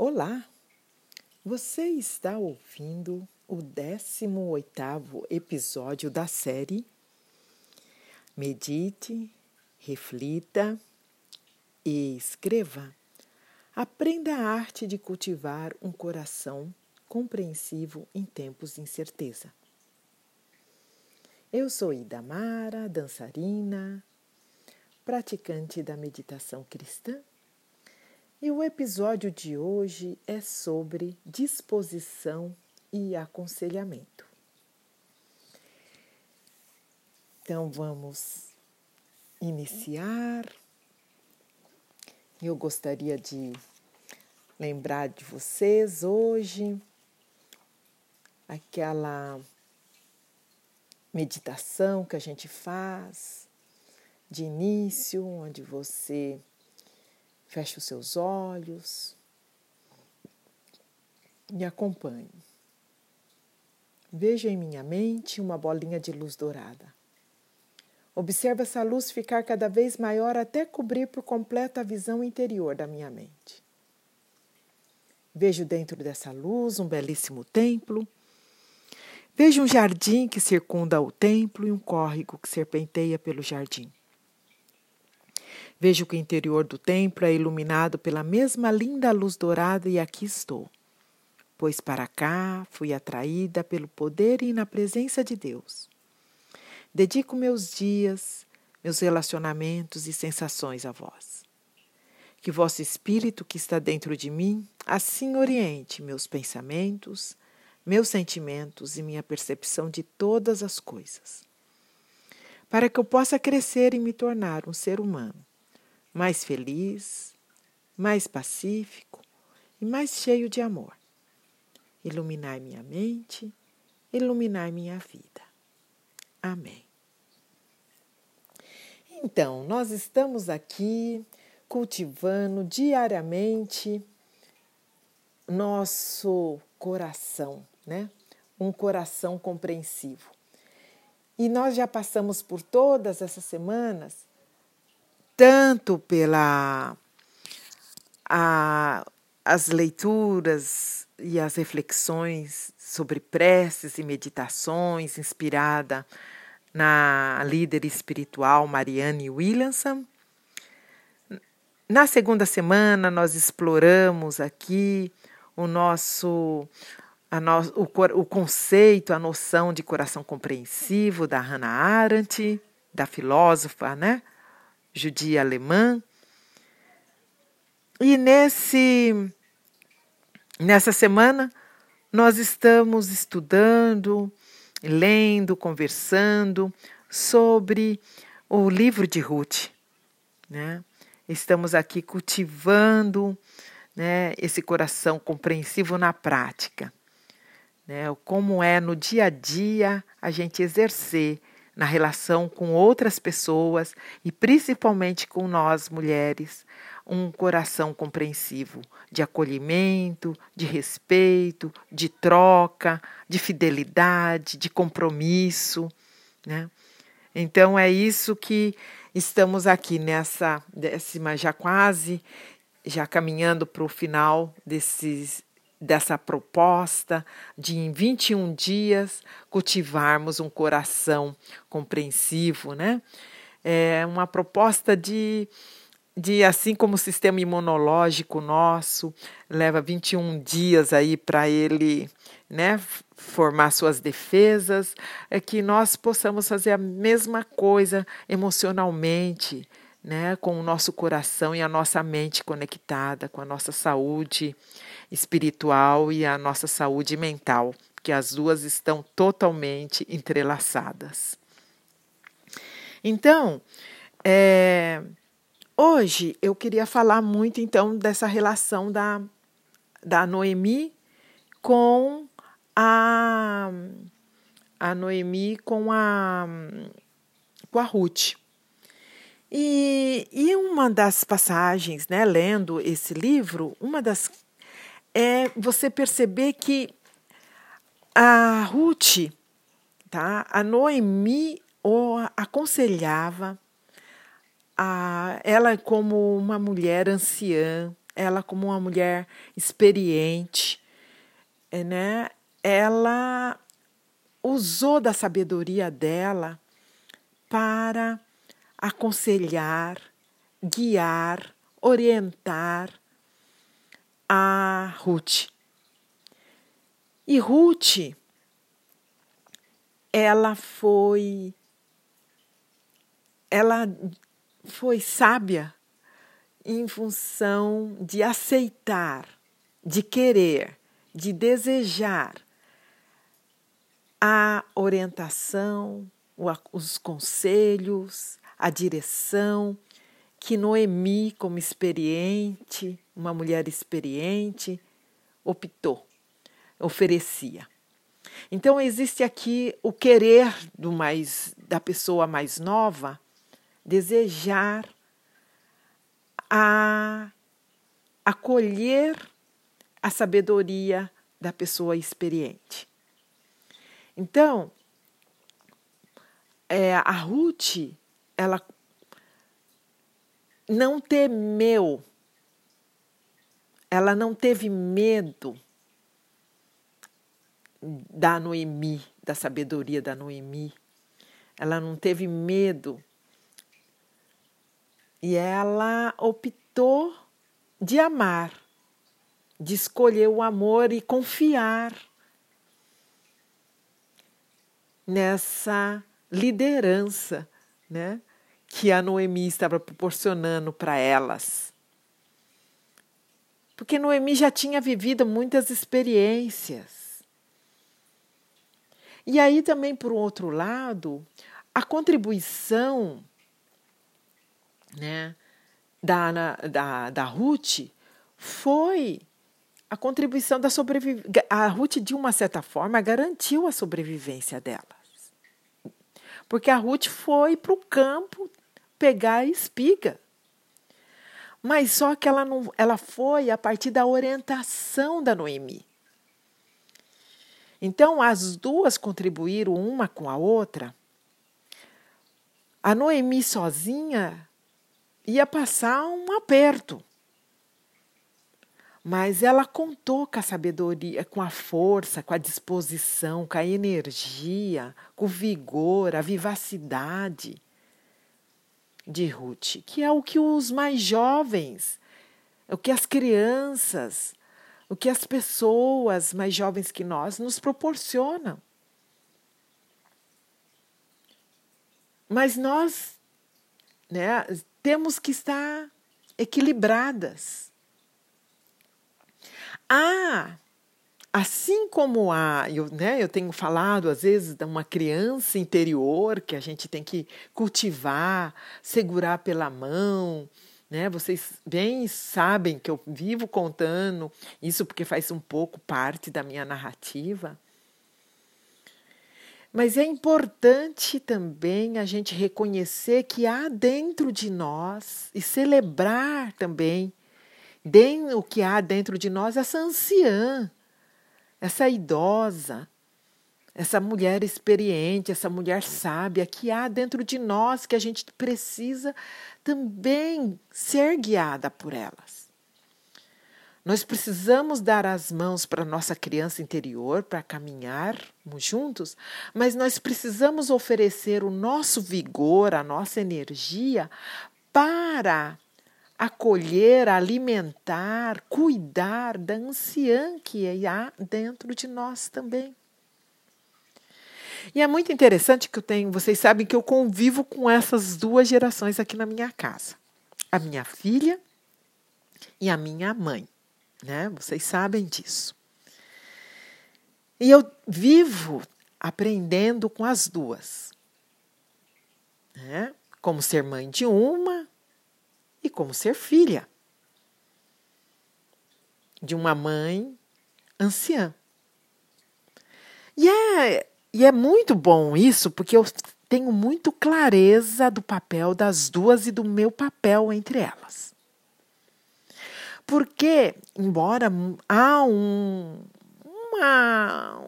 Olá, você está ouvindo o 18º episódio da série Medite, reflita e escreva. Aprenda a arte de cultivar um coração compreensivo em tempos de incerteza. Eu sou Idamara, dançarina, praticante da meditação cristã e o episódio de hoje é sobre disposição e aconselhamento. Então vamos iniciar. Eu gostaria de lembrar de vocês hoje aquela meditação que a gente faz de início, onde você Feche os seus olhos e acompanhe. Veja em minha mente uma bolinha de luz dourada. Observe essa luz ficar cada vez maior até cobrir por completo a visão interior da minha mente. Vejo dentro dessa luz um belíssimo templo. Vejo um jardim que circunda o templo e um córrego que serpenteia pelo jardim. Vejo que o interior do templo é iluminado pela mesma linda luz dourada e aqui estou. Pois para cá fui atraída pelo poder e na presença de Deus. Dedico meus dias, meus relacionamentos e sensações a vós. Que vosso Espírito que está dentro de mim assim oriente meus pensamentos, meus sentimentos e minha percepção de todas as coisas. Para que eu possa crescer e me tornar um ser humano mais feliz, mais pacífico e mais cheio de amor. Iluminar minha mente, iluminar minha vida. Amém. Então, nós estamos aqui cultivando diariamente nosso coração, né? Um coração compreensivo. E nós já passamos por todas essas semanas tanto pela a, as leituras e as reflexões sobre preces e meditações inspirada na líder espiritual Marianne Williamson. Na segunda semana, nós exploramos aqui o nosso no, o, o conceito, a noção de coração compreensivo da Hannah Arendt, da filósofa, né? Judia alemã. E nesse nessa semana nós estamos estudando, lendo, conversando sobre o livro de Ruth, né? Estamos aqui cultivando, né, esse coração compreensivo na prática, né? Como é no dia a dia a gente exercer na relação com outras pessoas e principalmente com nós mulheres, um coração compreensivo, de acolhimento, de respeito, de troca, de fidelidade, de compromisso, né? Então é isso que estamos aqui nessa décima já quase já caminhando para o final desses dessa proposta de em 21 dias cultivarmos um coração compreensivo, né? É uma proposta de de assim como o sistema imunológico nosso leva 21 dias aí para ele, né, formar suas defesas, é que nós possamos fazer a mesma coisa emocionalmente, né, com o nosso coração e a nossa mente conectada com a nossa saúde espiritual e a nossa saúde mental, que as duas estão totalmente entrelaçadas. Então, é, hoje eu queria falar muito então dessa relação da, da Noemi com a, a Noemi com a, com a Ruth. E, e uma das passagens, né, lendo esse livro, uma das é você perceber que a Ruth, tá? A Noemi o aconselhava a ela como uma mulher anciã, ela como uma mulher experiente, é, né? Ela usou da sabedoria dela para aconselhar, guiar, orientar a Ruth. E Ruth, ela foi ela foi sábia em função de aceitar, de querer, de desejar a orientação, os conselhos, a direção que Noemi, como experiente, uma mulher experiente, optou, oferecia. Então existe aqui o querer do mais da pessoa mais nova desejar a acolher a sabedoria da pessoa experiente. Então, é, a Ruth, ela não temeu, ela não teve medo da Noemi, da sabedoria da Noemi. Ela não teve medo. E ela optou de amar, de escolher o amor e confiar nessa liderança, né, que a Noemi estava proporcionando para elas. Porque Noemi já tinha vivido muitas experiências. E aí também, por outro lado, a contribuição né, da, da, da Ruth foi a contribuição da sobrevivência. A Ruth, de uma certa forma, garantiu a sobrevivência delas. Porque a Ruth foi para o campo pegar a espiga. Mas só que ela, não, ela foi a partir da orientação da Noemi. Então, as duas contribuíram uma com a outra. A Noemi sozinha ia passar um aperto. Mas ela contou com a sabedoria, com a força, com a disposição, com a energia, com o vigor, a vivacidade de Ruth, que é o que os mais jovens, o que as crianças, o que as pessoas mais jovens que nós nos proporcionam. Mas nós né, temos que estar equilibradas. Ah, assim como a, eu, né, eu tenho falado às vezes de uma criança interior que a gente tem que cultivar, segurar pela mão, né? Vocês bem sabem que eu vivo contando isso porque faz um pouco parte da minha narrativa. Mas é importante também a gente reconhecer que há dentro de nós e celebrar também o que há dentro de nós essa anciã, essa idosa, essa mulher experiente, essa mulher sábia que há dentro de nós que a gente precisa também ser guiada por elas. Nós precisamos dar as mãos para nossa criança interior para caminharmos juntos, mas nós precisamos oferecer o nosso vigor, a nossa energia para acolher, alimentar, cuidar da anciã que há dentro de nós também. E é muito interessante que eu tenho, vocês sabem que eu convivo com essas duas gerações aqui na minha casa. A minha filha e a minha mãe né? Vocês sabem disso. E eu vivo aprendendo com as duas, né? Como ser mãe de uma como ser filha de uma mãe anciã. E é, e é muito bom isso, porque eu tenho muito clareza do papel das duas e do meu papel entre elas. Porque, embora há um, uma,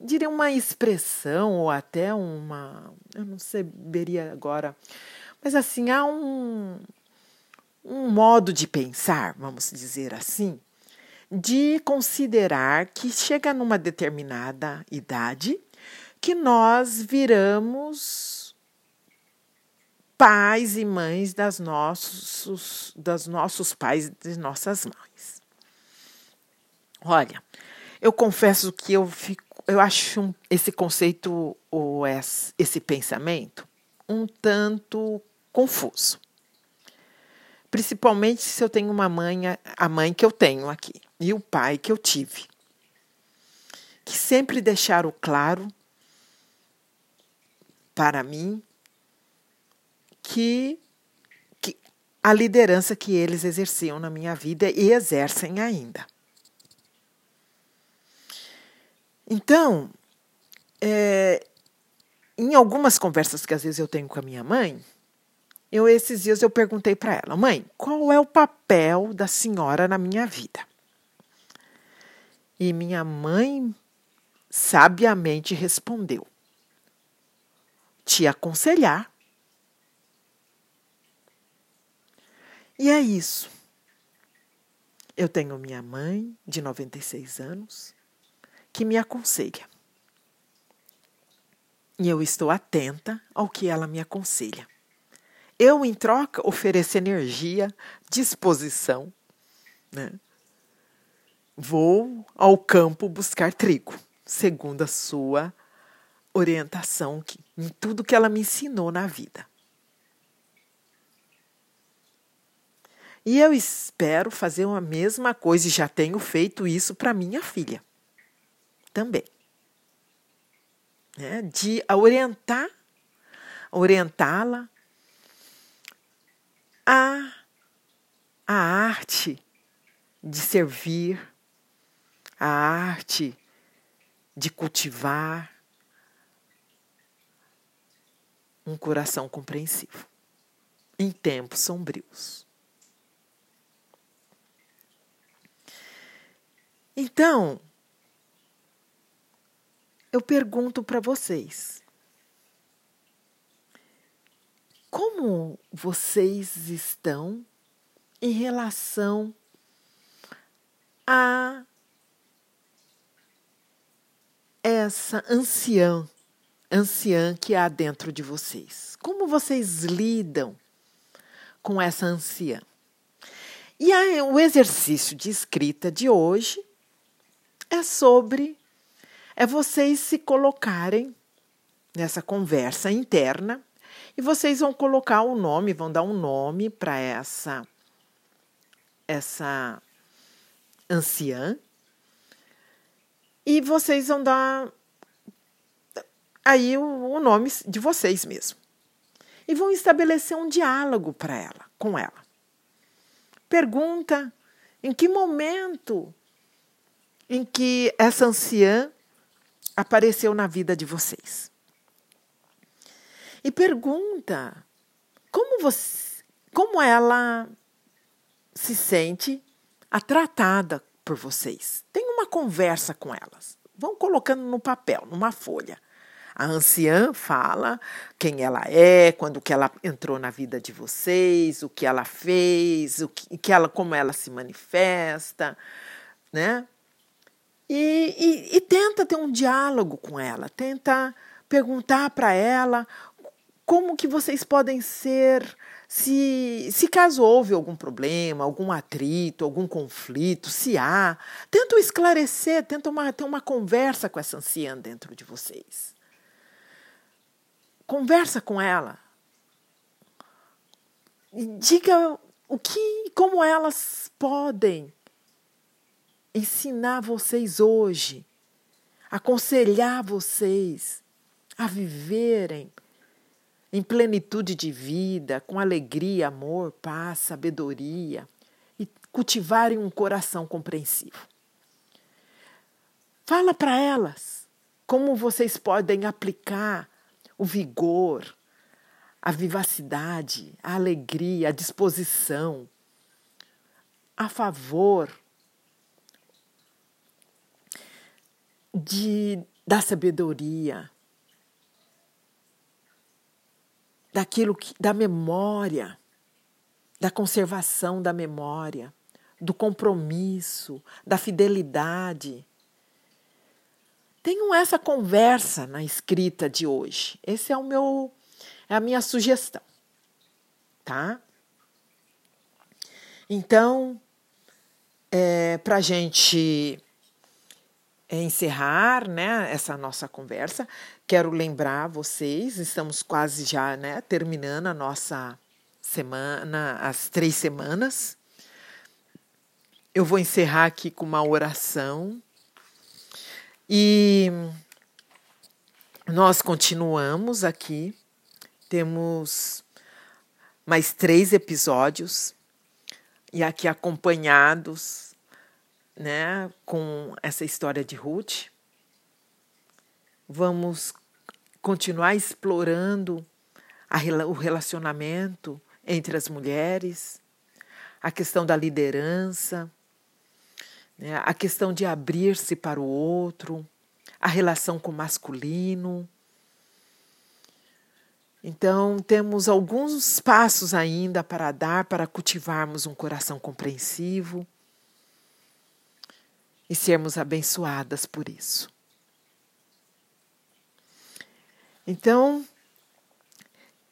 diria uma expressão ou até uma, eu não saberia agora, mas assim, há um, um modo de pensar, vamos dizer assim, de considerar que chega numa determinada idade que nós viramos pais e mães das nossos, das nossos pais e de nossas mães. Olha, eu confesso que eu fico, eu acho esse conceito ou esse pensamento um tanto confuso. Principalmente se eu tenho uma mãe, a mãe que eu tenho aqui, e o pai que eu tive, que sempre deixaram claro para mim que, que a liderança que eles exerciam na minha vida e exercem ainda. Então, é, em algumas conversas que às vezes eu tenho com a minha mãe, eu esses dias eu perguntei para ela, mãe, qual é o papel da senhora na minha vida? E minha mãe sabiamente respondeu: te aconselhar. E é isso. Eu tenho minha mãe, de 96 anos, que me aconselha. E eu estou atenta ao que ela me aconselha. Eu, em troca, ofereço energia, disposição. Né? Vou ao campo buscar trigo, segundo a sua orientação em tudo que ela me ensinou na vida. E eu espero fazer a mesma coisa e já tenho feito isso para minha filha também. Né? De orientar, orientá-la a, a arte de servir, a arte de cultivar um coração compreensivo em tempos sombrios. Então, eu pergunto para vocês: como vocês estão em relação a essa anciã, anciã que há dentro de vocês? Como vocês lidam com essa anciã? E o exercício de escrita de hoje é sobre é vocês se colocarem nessa conversa interna e vocês vão colocar o um nome, vão dar um nome para essa essa anciã e vocês vão dar aí o, o nome de vocês mesmo e vão estabelecer um diálogo para ela, com ela. Pergunta em que momento em que essa anciã apareceu na vida de vocês. E pergunta como você, como ela se sente tratada por vocês. Tem uma conversa com elas. Vão colocando no papel, numa folha. A anciã fala quem ela é, quando que ela entrou na vida de vocês, o que ela fez, o que, que ela, como ela se manifesta, né? E, e, e tenta ter um diálogo com ela, tenta perguntar para ela como que vocês podem ser se, se caso houve algum problema, algum atrito, algum conflito, se há, tenta esclarecer, tenta uma, ter uma conversa com essa anciã dentro de vocês. Conversa com ela. E diga o que, como elas podem ensinar vocês hoje, aconselhar vocês a viverem em plenitude de vida, com alegria, amor, paz, sabedoria e cultivarem um coração compreensivo. Fala para elas como vocês podem aplicar o vigor, a vivacidade, a alegria, a disposição a favor de, da sabedoria, daquilo que, da memória, da conservação da memória, do compromisso, da fidelidade. Tenham essa conversa na escrita de hoje. Esse é o meu é a minha sugestão. Tá? Então, é, para a gente é, encerrar né, essa nossa conversa, quero lembrar vocês, estamos quase já né, terminando a nossa semana, as três semanas. Eu vou encerrar aqui com uma oração. E nós continuamos aqui. Temos mais três episódios e aqui acompanhados, né, com essa história de Ruth. Vamos continuar explorando a, o relacionamento entre as mulheres, a questão da liderança, né, a questão de abrir-se para o outro, a relação com o masculino. Então, temos alguns passos ainda para dar para cultivarmos um coração compreensivo e sermos abençoadas por isso. Então,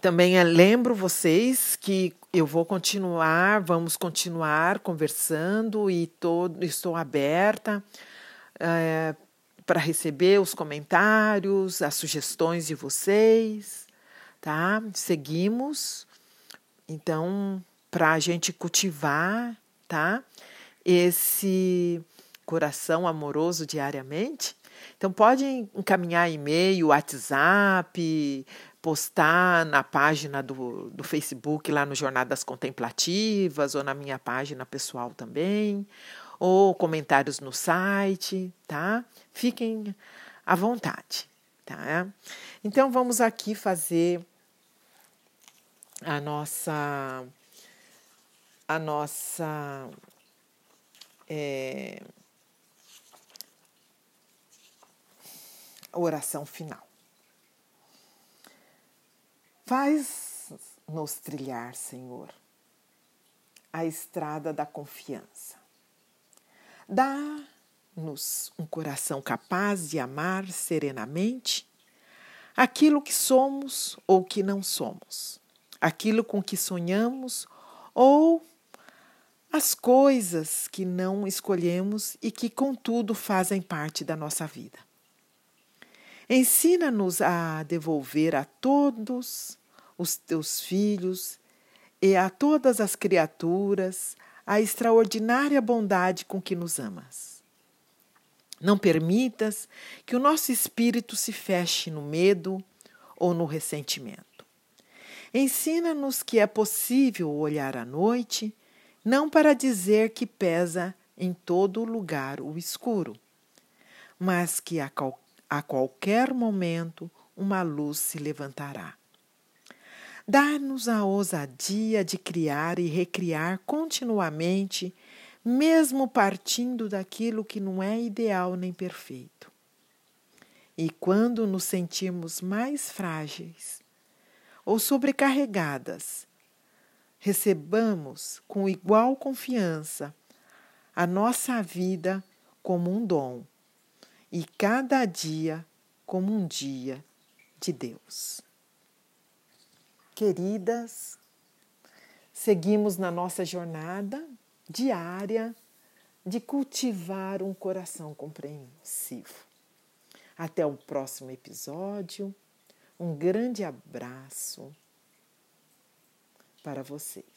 também lembro vocês que eu vou continuar, vamos continuar conversando e tô, estou aberta é, para receber os comentários, as sugestões de vocês, tá? Seguimos, então, para a gente cultivar, tá? Esse coração amoroso diariamente. Então, pode encaminhar e-mail, WhatsApp, postar na página do, do Facebook, lá no Jornadas Contemplativas, ou na minha página pessoal também, ou comentários no site, tá? Fiquem à vontade, tá? Então, vamos aqui fazer a nossa. A nossa. É, oração final. Faz-nos trilhar, Senhor, a estrada da confiança. Dá-nos um coração capaz de amar serenamente aquilo que somos ou que não somos, aquilo com que sonhamos ou as coisas que não escolhemos e que, contudo, fazem parte da nossa vida. Ensina-nos a devolver a todos os teus filhos e a todas as criaturas a extraordinária bondade com que nos amas. Não permitas que o nosso espírito se feche no medo ou no ressentimento. Ensina-nos que é possível olhar à noite, não para dizer que pesa em todo lugar o escuro, mas que a qualquer a qualquer momento uma luz se levantará. Dá-nos a ousadia de criar e recriar continuamente, mesmo partindo daquilo que não é ideal nem perfeito. E quando nos sentirmos mais frágeis ou sobrecarregadas, recebamos com igual confiança a nossa vida como um dom e cada dia como um dia de Deus. Queridas, seguimos na nossa jornada diária de cultivar um coração compreensivo. Até o próximo episódio. Um grande abraço para vocês.